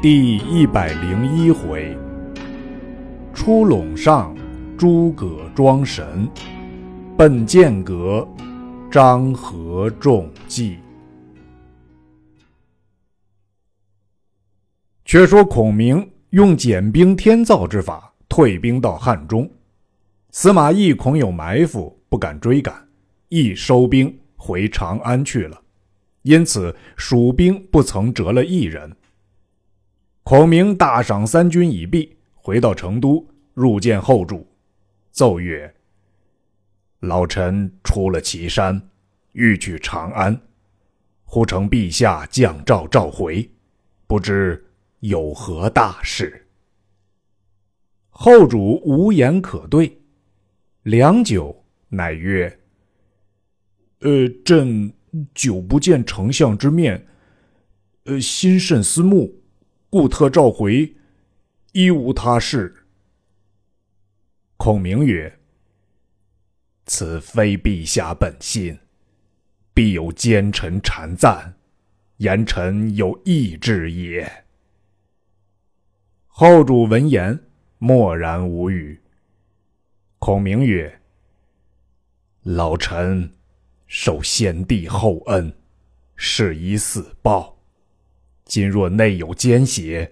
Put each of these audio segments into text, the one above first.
第一百零一回，出陇上，诸葛装神，奔剑阁，张合中计。却说孔明用减兵天造之法退兵到汉中，司马懿恐有埋伏，不敢追赶，亦收兵回长安去了。因此蜀兵不曾折了一人。孔明大赏三军已毕，回到成都，入见后主，奏曰：“老臣出了岐山，欲去长安，忽承陛下降诏召回，不知有何大事？”后主无言可对，良久，乃曰：“呃，朕久不见丞相之面，呃，心甚思慕。”故特召回，一无他事。孔明曰：“此非陛下本心，必有奸臣谗赞，言臣有异志也。”后主闻言，默然无语。孔明曰：“老臣受先帝厚恩，是以死报。”今若内有奸邪，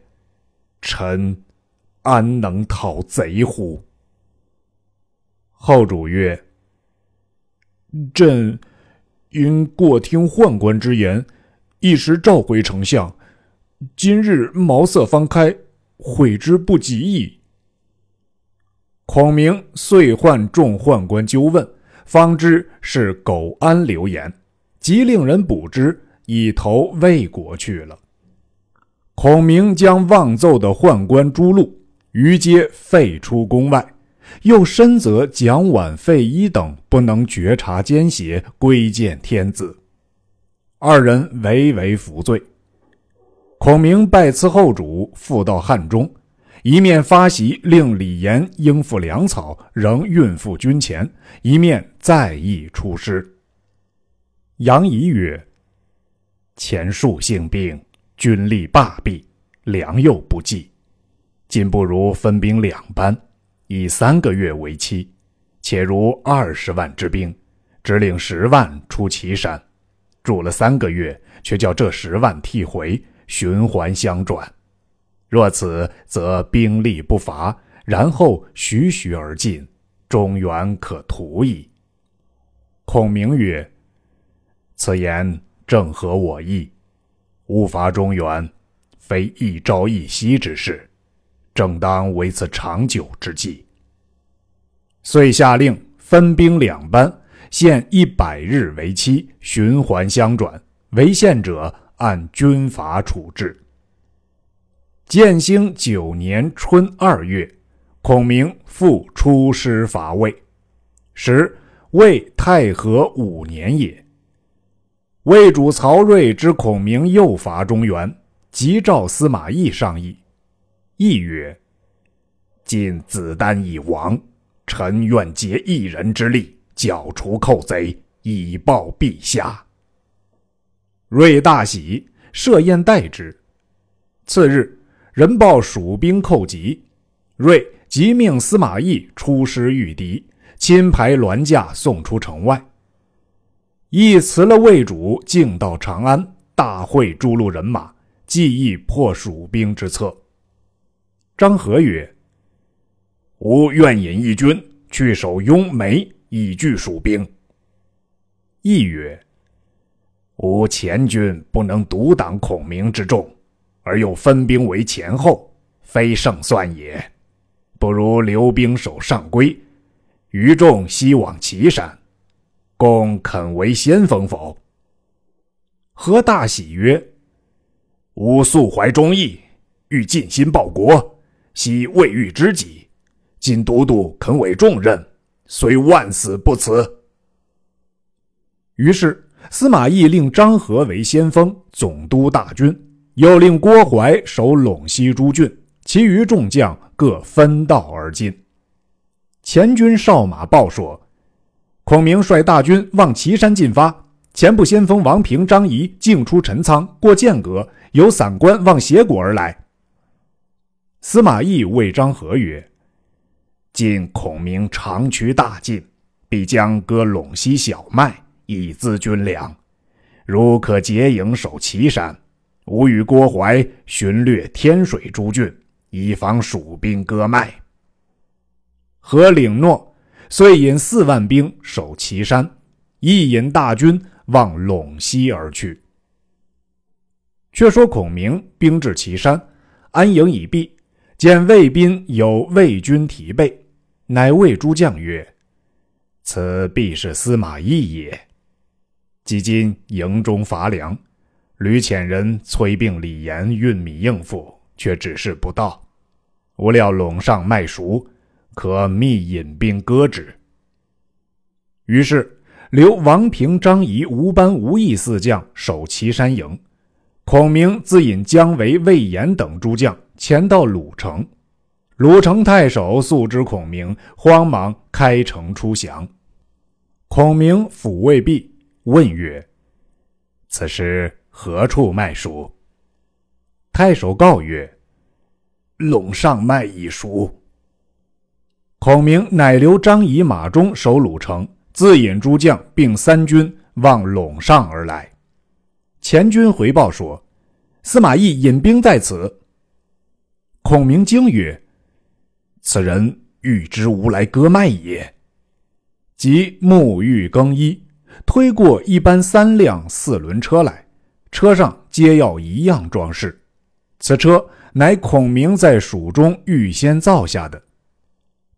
臣安能讨贼乎？后主曰：“朕因过听宦官之言，一时召回丞相。今日茅塞方开，悔之不及矣。”孔明遂唤众宦官纠问，方知是苟安流言，即令人捕之，以投魏国去了。孔明将妄奏的宦官朱禄，于皆废出宫外，又深责蒋琬、费祎等不能觉察奸邪，归见天子。二人唯唯服罪。孔明拜辞后主，复到汉中，一面发檄令李严应付粮草，仍运赴军前；一面再议出师。杨仪曰：“前数性病。”军力罢弊，粮又不济，今不如分兵两班，以三个月为期，且如二十万之兵，只领十万出岐山，住了三个月，却叫这十万替回，循环相转。若此，则兵力不乏，然后徐徐而进，中原可图矣。孔明曰：“此言正合我意。”误伐中原，非一朝一夕之事，正当为此长久之计。遂下令分兵两班，限一百日为期，循环相转。违宪者按军法处置。建兴九年春二月，孔明复出师伐魏，时魏太和五年也。魏主曹睿知孔明又伐中原，急召司马懿商议。懿曰：“今子丹已亡，臣愿竭一人之力，剿除寇贼，以报陛下。”睿大喜，设宴待之。次日，人报蜀兵寇急，睿即命司马懿出师御敌，亲排銮驾送出城外。亦辞了魏主，径到长安，大会诸路人马，计议破蜀兵之策。张合曰：“吾愿引一军去守雍眉，以拒蜀兵。”亦曰：“吾前军不能独挡孔明之众，而又分兵为前后，非胜算也。不如留兵守上邽，余众西往岐山。”公肯为先锋否？何大喜曰：“吾素怀忠义，欲尽心报国，惜未遇知己。今都督肯委重任，虽万死不辞。”于是司马懿令张合为先锋，总督大军，又令郭淮守陇西诸郡，其余众将各分道而进。前军哨马报说。孔明率大军往岐山进发，前部先锋王平、张仪进出陈仓，过剑阁，有散关往斜谷而来，司马懿谓张合曰：“今孔明长驱大进，必将割陇西小麦，以资军粮。如可结营守岐山，吾与郭淮巡掠天水诸郡，以防蜀兵割麦。”何领诺，遂引四万兵守岐山，一引大军往陇西而去。却说孔明兵至岐山，安营已毕。见魏兵有魏军提备，乃谓诸将曰：“此必是司马懿也。即今营中乏粮，吕浅人催病李严运米应付，却指示不到。无料陇上麦熟，可密引兵割之。”于是留王平、张仪、吴班、吴懿四将守岐山营，孔明自引姜维、魏延等诸将。前到鲁城，鲁城太守素知孔明，慌忙开城出降。孔明抚慰毕，问曰：“此时何处麦熟？”太守告曰：“陇上麦已熟。”孔明乃留张仪、马忠守鲁城，自引诸将并三军望陇上而来。前军回报说：“司马懿引兵在此。”孔明惊曰：“此人欲知吾来割麦也。”即沐浴更衣，推过一班三辆四轮车来，车上皆要一样装饰。此车乃孔明在蜀中预先造下的。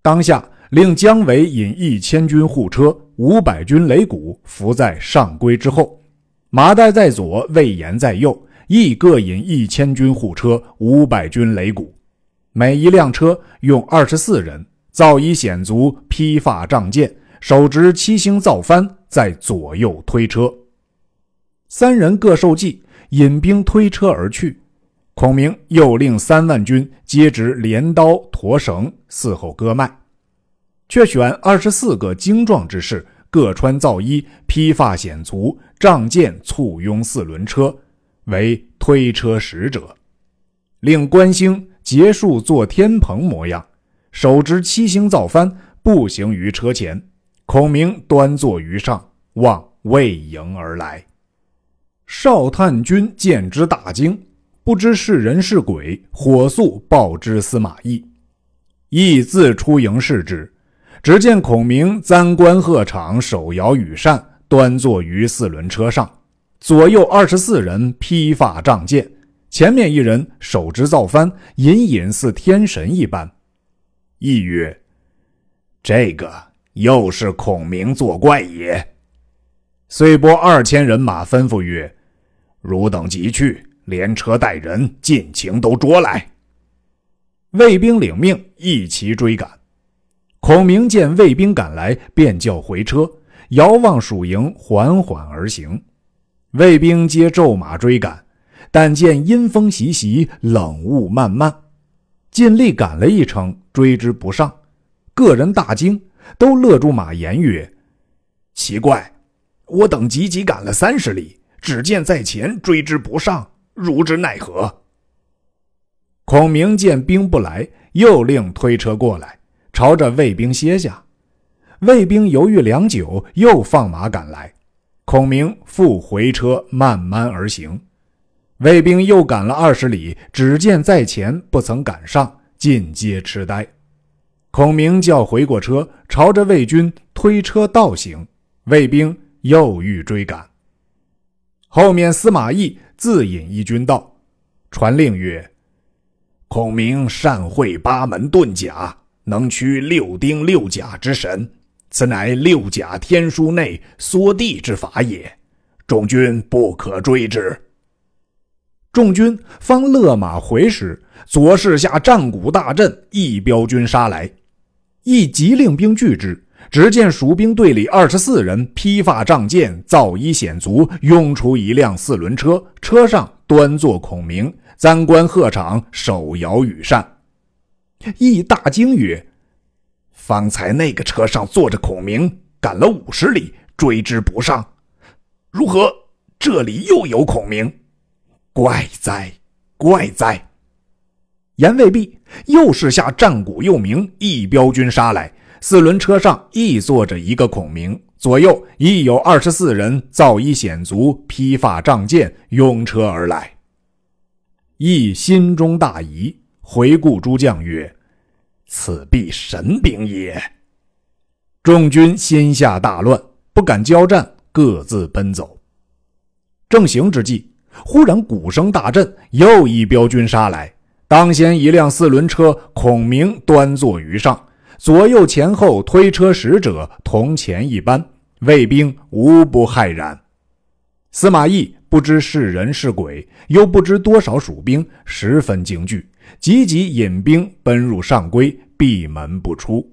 当下令姜维引一千军护车、五百军擂鼓伏在上规之后，马岱在左，魏延在右，亦各引一千军护车、五百军擂鼓。每一辆车用二十四人，造衣显足，披发仗剑，手执七星造幡，在左右推车。三人各受计，引兵推车而去。孔明又令三万军皆执镰刀、驼绳，伺候割麦。却选二十四个精壮之士，各穿皂衣，披发显足，仗剑簇拥四轮车，为推车使者。令关兴。结束做天蓬模样，手执七星造幡，步行于车前。孔明端坐于上，望魏营而来。少探军见之大惊，不知是人是鬼，火速报之司马懿。懿自出营视之，只见孔明簪冠鹤氅，手摇羽扇，端坐于四轮车上，左右二十四人披发仗剑。前面一人手执造幡，隐隐似天神一般。亦曰：“这个又是孔明作怪也。”遂拨二千人马，吩咐曰：“汝等即去，连车带人，尽情都捉来。”卫兵领命，一齐追赶。孔明见卫兵赶来，便叫回车，遥望蜀营，缓缓而行。卫兵皆骤马追赶。但见阴风习习，冷雾漫漫，尽力赶了一程，追之不上。个人大惊，都勒住马言曰：“奇怪，我等急急赶了三十里，只见在前追之不上，如之奈何？”孔明见兵不来，又令推车过来，朝着卫兵歇下。卫兵犹豫良久，又放马赶来。孔明复回车，慢慢而行。卫兵又赶了二十里，只见在前不曾赶上，尽皆痴呆。孔明叫回过车，朝着魏军推车倒行。卫兵又欲追赶，后面司马懿自引一军到，传令曰：“孔明善会八门遁甲，能驱六丁六甲之神，此乃六甲天书内缩地之法也。众军不可追之。”众军方勒马回时，左势下战鼓大震，一彪军杀来，一急令兵拒之。只见蜀兵队里二十四人，披发仗剑，造衣显足，拥出一辆四轮车，车上端坐孔明，簪冠鹤氅，手摇羽扇。义大惊曰：“方才那个车上坐着孔明，赶了五十里，追之不上，如何这里又有孔明？”怪哉，怪哉！言未毕，又是下战鼓又鸣，一彪军杀来。四轮车上亦坐着一个孔明，左右亦有二十四人，造衣显足，披发仗剑，拥车而来。亦心中大疑，回顾诸将曰：“此必神兵也。”众军心下大乱，不敢交战，各自奔走。正行之际，忽然鼓声大震，又一彪军杀来。当先一辆四轮车，孔明端坐于上，左右前后推车使者同前一般，卫兵无不骇然。司马懿不知是人是鬼，又不知多少蜀兵，十分惊惧，急急引兵奔入上邽，闭门不出。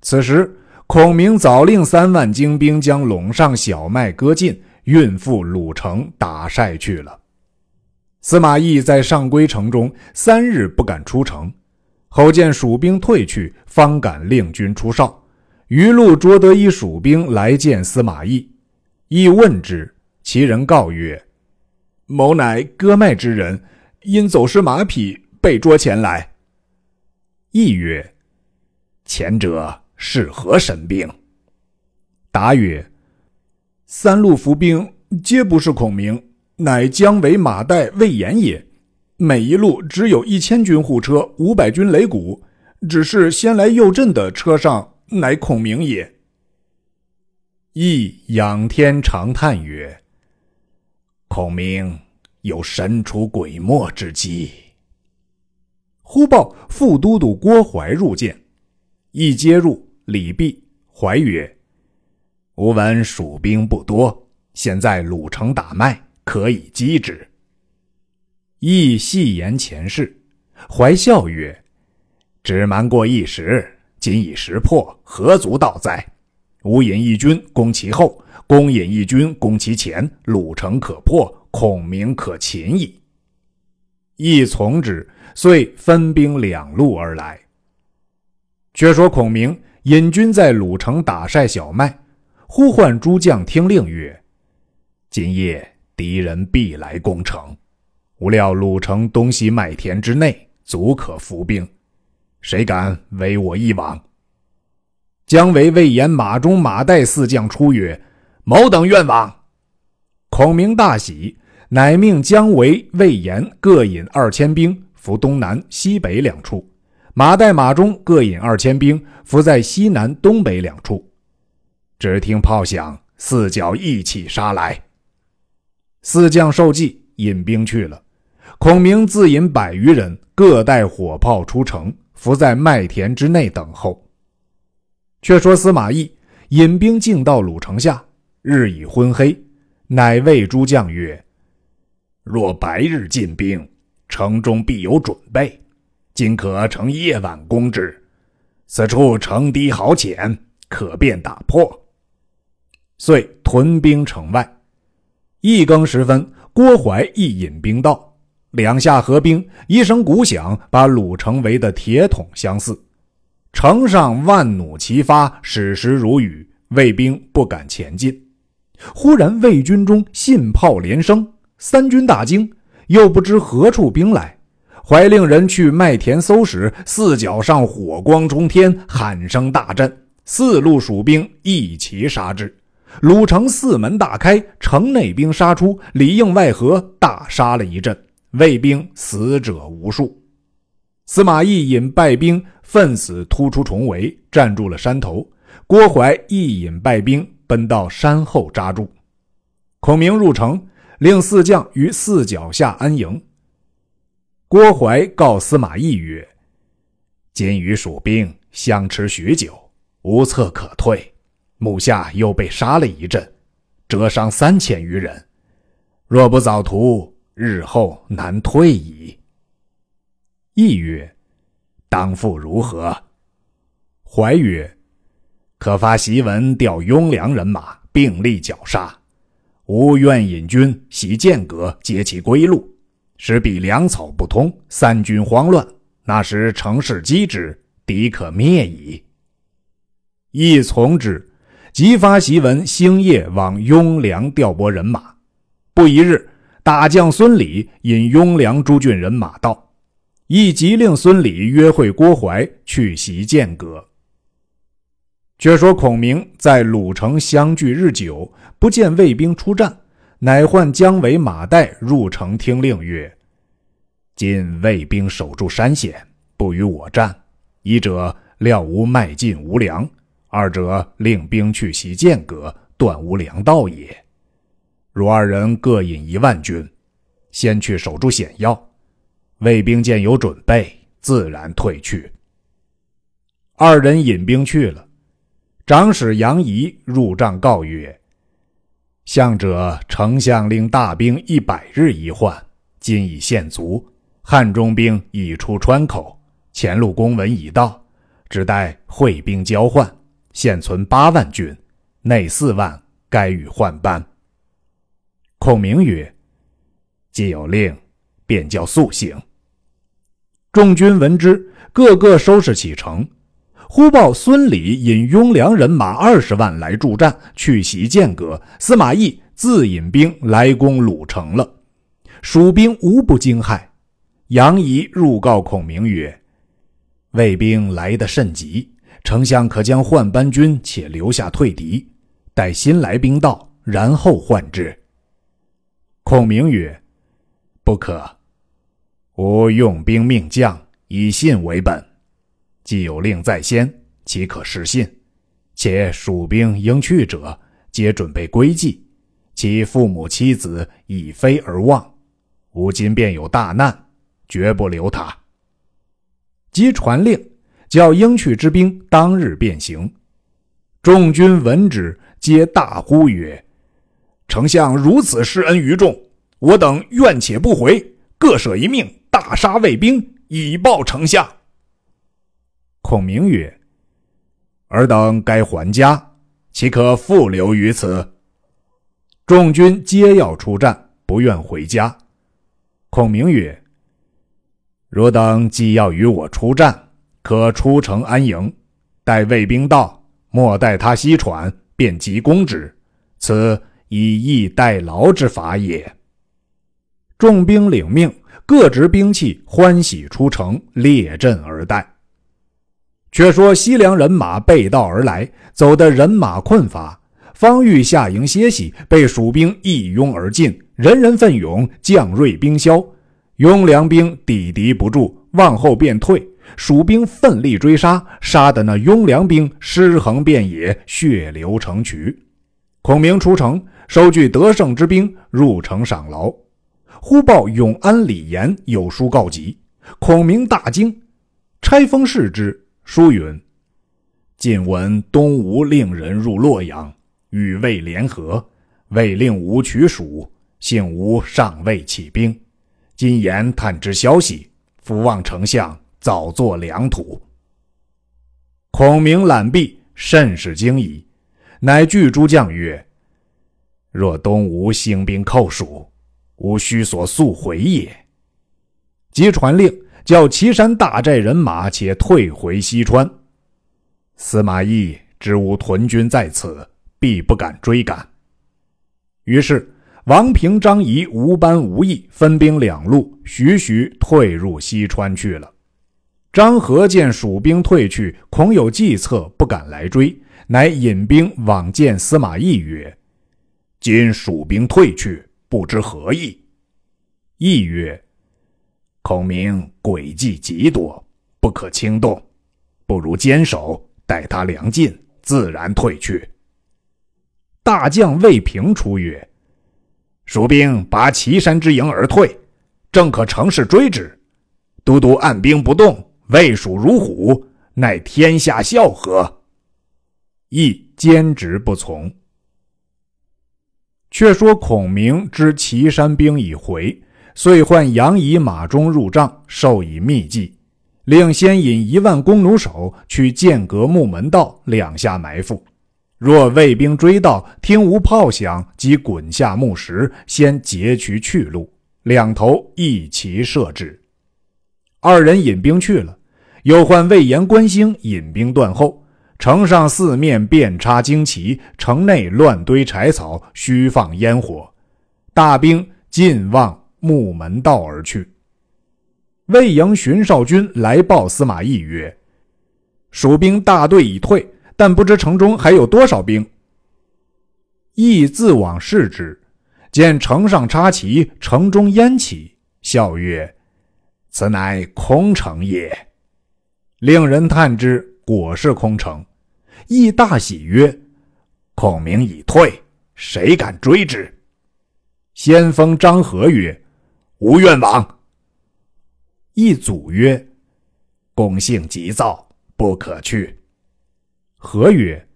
此时，孔明早令三万精兵将陇上小麦割尽，运赴鲁城打晒去了。司马懿在上邽城中三日不敢出城，后见蜀兵退去，方敢令军出哨。余路捉得一蜀兵来见司马懿，懿问之，其人告曰：“某乃割麦之人，因走失马匹，被捉前来。”懿曰：“前者是何神兵？”答曰：“三路伏兵皆不是孔明。”乃姜维、马岱、魏延也。每一路只有一千军护车，五百军擂鼓。只是先来右阵的车上，乃孔明也。羿仰天长叹曰：“孔明有神出鬼没之机。”忽报副都督郭淮入见，羿接入，礼毕。怀曰：“吾闻蜀兵不多，现在鲁城打麦。”可以击之。亦细言前事，怀笑曰：“只瞒过一时，今已识破，何足道哉？吾引一军攻其后，公引一军攻其前，鲁城可破，孔明可擒矣。”亦从之，遂分兵两路而来。却说孔明引军在鲁城打晒小麦，呼唤诸将听令曰：“今夜。”敌人必来攻城，无料鲁城东西麦田之内，足可伏兵。谁敢违我一往？姜维、魏延、马忠、马岱四将出曰：“某等愿往。”孔明大喜，乃命姜维、魏延各引二千兵伏东南、西北两处，马岱、马忠各引二千兵伏在西南、东北两处。只听炮响，四角一起杀来。四将受计，引兵去了。孔明自引百余人，各带火炮出城，伏在麦田之内等候。却说司马懿引兵进到鲁城下，日已昏黑，乃谓诸将曰：“若白日进兵，城中必有准备，今可乘夜晚攻之。此处城堤好浅，可便打破。”遂屯兵城外。一更时分，郭淮亦引兵到，两下合兵，一声鼓响，把鲁城围得铁桶相似。城上万弩齐发，矢石如雨，魏兵不敢前进。忽然魏军中信炮连声，三军大惊，又不知何处兵来。怀令人去麦田搜时，四角上火光冲天，喊声大震，四路蜀兵一齐杀之。鲁城四门大开，城内兵杀出，里应外合，大杀了一阵，魏兵死者无数。司马懿引败兵奋死突出重围，站住了山头。郭淮亦引败兵奔到山后扎住。孔明入城，令四将于四脚下安营。郭淮告司马懿曰：“今与蜀兵相持许久，无策可退。”目下又被杀了一阵，折伤三千余人。若不早图，日后难退矣。懿曰：“当复如何？”怀曰：“可发檄文调雍凉人马，并力绞杀。吾愿引军袭剑阁，截其归路，使彼粮草不通，三军慌乱。那时乘势击之，敌可灭矣。”亦从之。即发檄文，星夜往雍凉调拨人马。不一日，大将孙礼引雍凉诸郡人马到，亦即令孙礼约会郭淮去袭剑阁。却说孔明在鲁城相聚日久，不见魏兵出战，乃唤姜维、马岱入城听令曰：“今魏兵守住山险，不与我战，一者料无迈进无粮，二者令兵去袭剑阁，断无粮道也。若二人各引一万军，先去守住险要，魏兵见有准备，自然退去。”二人引兵去了。长史杨仪入帐告曰：“向者丞相令大兵一百日一换，今已献足。汉中兵已出川口，前路公文已到，只待会兵交换。现存八万军，内四万该与换班。”孔明曰：“既有令，便叫速行。”众军闻之，个个收拾启程。忽报孙礼引雍凉人马二十万来助战，去袭剑阁。司马懿自引兵来攻鲁城了，蜀兵无不惊骇。杨仪入告孔明曰：“魏兵来得甚急，丞相可将换班军且留下退敌，待新来兵到，然后换之。”孔明曰：“不可，吾用兵命将，以信为本。”既有令在先，岂可失信？且蜀兵应去者，皆准备归计，其父母妻子已飞而望。吾今便有大难，绝不留他。即传令，叫应去之兵当日便行。众军闻之，皆大呼曰：“丞相如此施恩于众，我等愿且不回，各舍一命，大杀魏兵，以报丞相。”孔明曰：“尔等该还家，岂可复留于此？”众军皆要出战，不愿回家。孔明曰：“汝等既要与我出战，可出城安营，待魏兵到，莫待他息喘，便急攻之。此以逸待劳之法也。”众兵领命，各执兵器，欢喜出城，列阵而待。却说西凉人马背道而来，走得人马困乏，方欲下营歇息，被蜀兵一拥而进，人人奋勇，将锐兵消，雍凉兵抵敌不住，往后便退。蜀兵奋力追杀，杀得那雍凉兵尸横遍野，血流成渠。孔明出城，收据得胜之兵，入城赏劳。忽报永安李严有书告急，孔明大惊，拆封视之。书云：“晋闻东吴令人入洛阳，与魏联合，魏令吴取蜀，幸吴尚未起兵。今言探知消息，伏望丞相早作良土。”孔明览毕，甚是惊疑，乃具诸将曰：“若东吴兴兵寇蜀，吾须所速回也。”即传令。叫岐山大寨人马且退回西川。司马懿知吾屯军在此，必不敢追赶。于是王平、张仪、吴班、吴懿分兵两路，徐徐退入西川去了。张合见蜀兵退去，恐有计策，不敢来追，乃引兵往见司马懿曰：“今蜀兵退去，不知何意。”懿曰：孔明诡计极多，不可轻动，不如坚守，待他粮尽，自然退去。大将魏平出曰：“蜀兵拔岐山之营而退，正可乘势追之。都督按兵不动，魏蜀如虎，乃天下笑何？”亦坚持不从。却说孔明知岐山兵已回。遂唤杨仪、马忠入帐，授以秘计，令先引一万弓弩手去剑阁木门道两下埋伏。若魏兵追到，听无炮响，即滚下木石，先截取去路，两头一齐射之。二人引兵去了，又唤魏延、关兴引兵断后。城上四面遍插旌旗，城内乱堆柴草，虚放烟火。大兵尽望。木门道而去。魏营巡哨军来报司马懿曰：“蜀兵大队已退，但不知城中还有多少兵。”懿自往视之，见城上插旗，城中烟起，笑曰：“此乃空城也。”令人探之，果是空城。懿大喜曰：“孔明已退，谁敢追之？”先锋张合曰：“无愿往。”一祖曰：“公性急躁，不可去。”何曰：“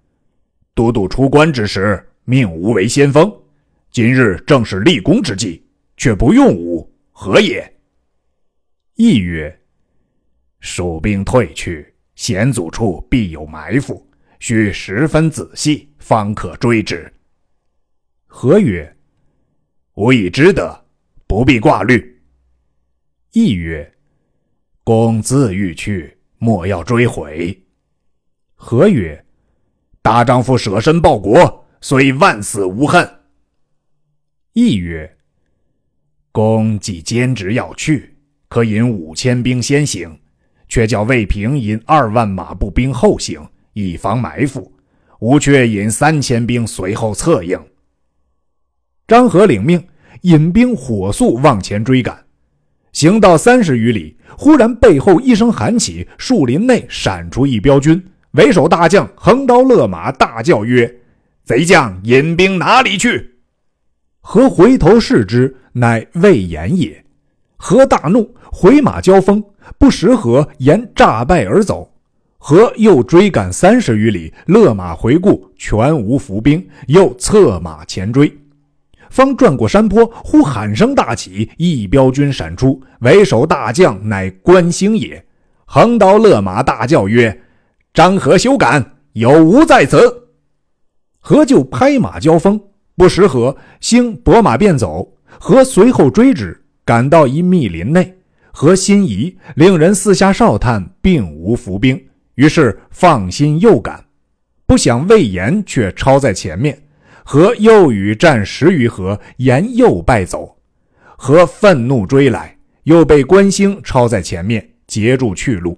都督出关之时，命吾为先锋。今日正是立功之际，却不用吾，何也？”亦曰：“蜀兵退去，险阻处必有埋伏，须十分仔细，方可追之。”何曰：“吾已知得，不必挂虑。”亦曰。公自欲去，莫要追悔。何曰：“大丈夫舍身报国，虽万死无恨。”亦曰：“公既坚持要去，可引五千兵先行，却叫魏平引二万马步兵后行，以防埋伏。吾却引三千兵随后策应。”张合领命，引兵火速往前追赶。行到三十余里，忽然背后一声喊起，树林内闪出一彪军，为首大将横刀勒马，大叫曰：“贼将引兵哪里去？”何回头视之，乃魏延也。何大怒，回马交锋，不识何延诈败而走。何又追赶三十余里，勒马回顾，全无伏兵，又策马前追。方转过山坡，忽喊声大起，一彪军闪出，为首大将乃关兴也。横刀勒马，大叫曰：“张合休赶，有吾在此！”何就拍马交锋，不识何兴拨马便走。何随后追之，赶到一密林内，何心疑，令人四下哨探，并无伏兵，于是放心又赶。不想魏延却超在前面。何又与战十余合，延又败走。何愤怒追来，又被关兴超在前面，截住去路。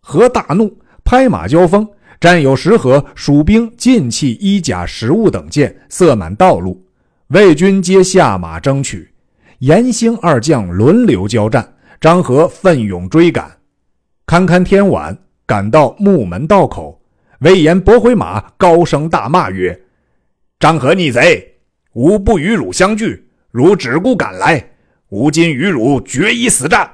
何大怒，拍马交锋，战有十合，蜀兵尽弃衣甲、食物等件，塞满道路。魏军皆下马争取，严兴二将轮流交战。张合奋勇追赶，堪堪天晚，赶到木门道口，魏延拨回马，高声大骂曰。张合逆贼，吾不与汝相聚，汝只顾赶来，吾今与汝决一死战。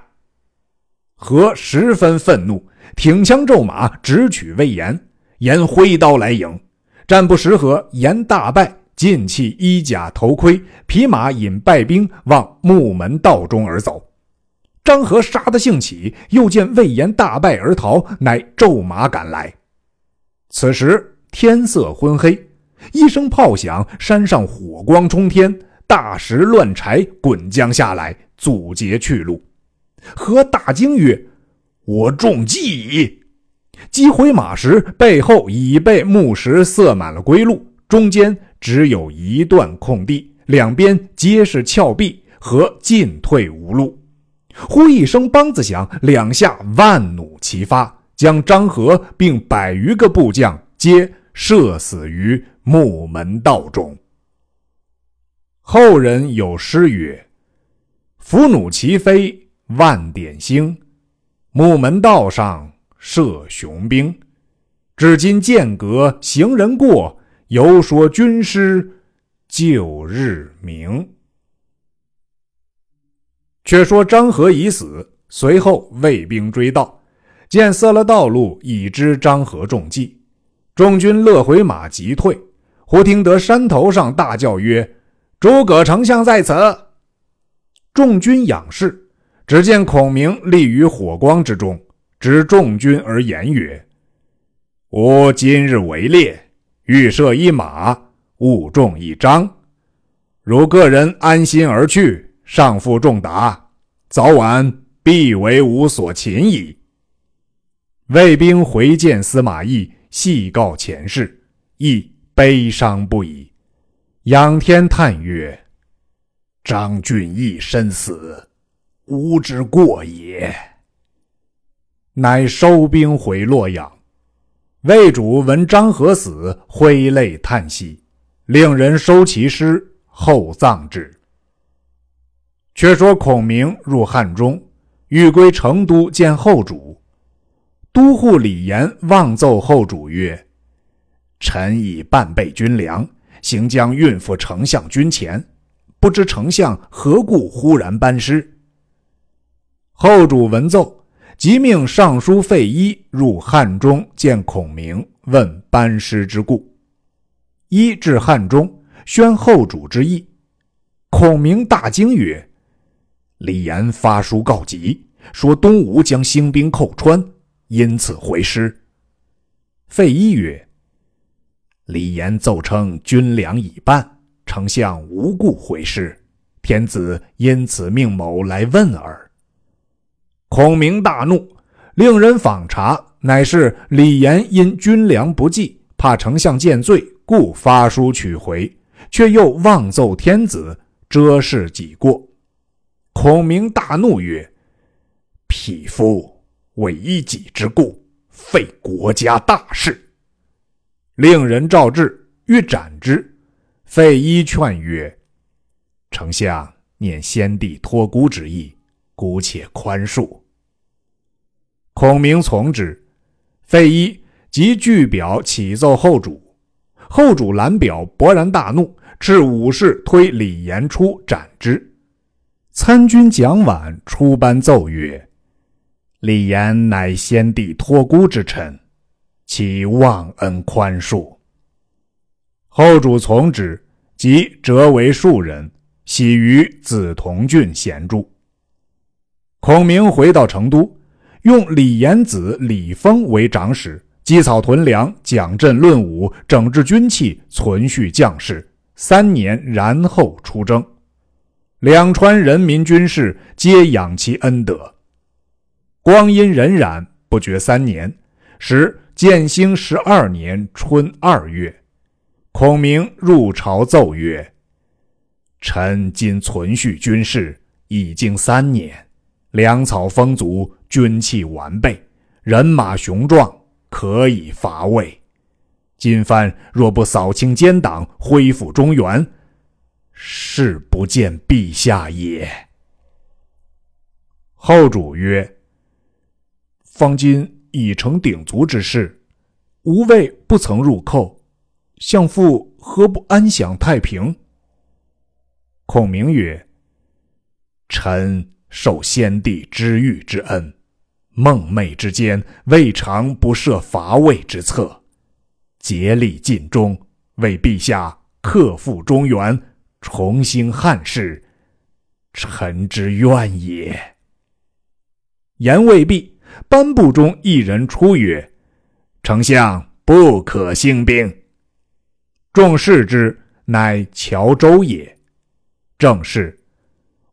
何十分愤怒，挺枪骤马，直取魏延。延挥刀来迎，战不十合，延大败，尽弃衣甲头盔，匹马引败兵往木门道中而走。张合杀得兴起，又见魏延大败而逃，乃骤马赶来。此时天色昏黑。一声炮响，山上火光冲天，大石乱柴滚将下来，阻截去路。何大惊曰：“我中计矣！”击回马时，背后已被木石塞满了归路，中间只有一段空地，两边皆是峭壁，和进退无路。忽一声梆子响，两下万弩齐发，将张合并百余个部将皆射死于。木门道中，后人有诗曰：“伏弩齐飞万点星，木门道上射雄兵。至今剑阁行人过，犹说军师旧日明。”却说张合已死，随后魏兵追到，见塞了道路，已知张合中计，众军勒回马，急退。忽听得山头上大叫曰：“诸葛丞相在此！”众军仰视，只见孔明立于火光之中，指众军而言曰：“吾今日围猎，欲射一马，误中一张。如个人安心而去，上负重达，早晚必为吾所擒矣。”魏兵回见司马懿，细告前事，懿。悲伤不已，仰天叹曰：“张俊义身死，吾之过也。”乃收兵回洛阳。魏主闻张合死，挥泪叹息，令人收其尸，厚葬之。却说孔明入汉中，欲归成都见后主。都护李严望奏后主曰：“臣已半备军粮，行将运赴丞相军前，不知丞相何故忽然班师？”后主闻奏，即命尚书费祎入汉中见孔明，问班师之故。祎至汉中，宣后主之意。孔明大惊曰：李严发书告急，说东吴将兴兵寇川，因此回师。费祎曰：“李严奏称军粮已办，丞相无故回师，天子因此命某来问耳。”孔明大怒，令人访查，乃是李严因军粮不济，怕丞相见罪，故发书取回，却又妄奏天子，遮饰己过。孔明大怒曰：“匹夫为一己之故，废国家大事。”令人召至，欲斩之。费祎劝曰：“丞相念先帝托孤之意，姑且宽恕。”孔明从之。费祎即具表启奏后主。后主览表，勃然大怒，斥武士推李严出，斩之。参军蒋琬出班奏曰：“李严乃先帝托孤之臣，其忘恩宽恕？”后主从之，即折为庶人，徙于梓潼郡闲住。孔明回到成都，用李严子李丰为长史，积草屯粮，讲阵论武，整治军器，存续将士，三年，然后出征。两川人民军士皆仰其恩德。光阴荏苒，不觉三年。时建兴十二年春二月，孔明入朝奏曰：“臣今存续军事已经三年，粮草丰足，军器完备，人马雄壮，可以伐魏。今番若不扫清奸党，恢复中原。”是不见陛下也。后主曰：“方今已成鼎足之势，吾魏不曾入寇，相父何不安享太平？”孔明曰：“臣受先帝知遇之恩，梦寐之间，未尝不设伐魏之策，竭力尽忠，为陛下克复中原。”重兴汉室，臣之愿也。言未毕，班部中一人出曰：“丞相不可兴兵。”众视之，乃乔州也。正是：“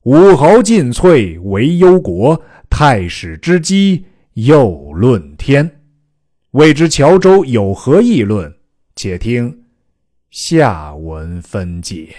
武侯尽瘁，为忧国；太史之基，又论天。”未知乔州有何议论？且听下文分解。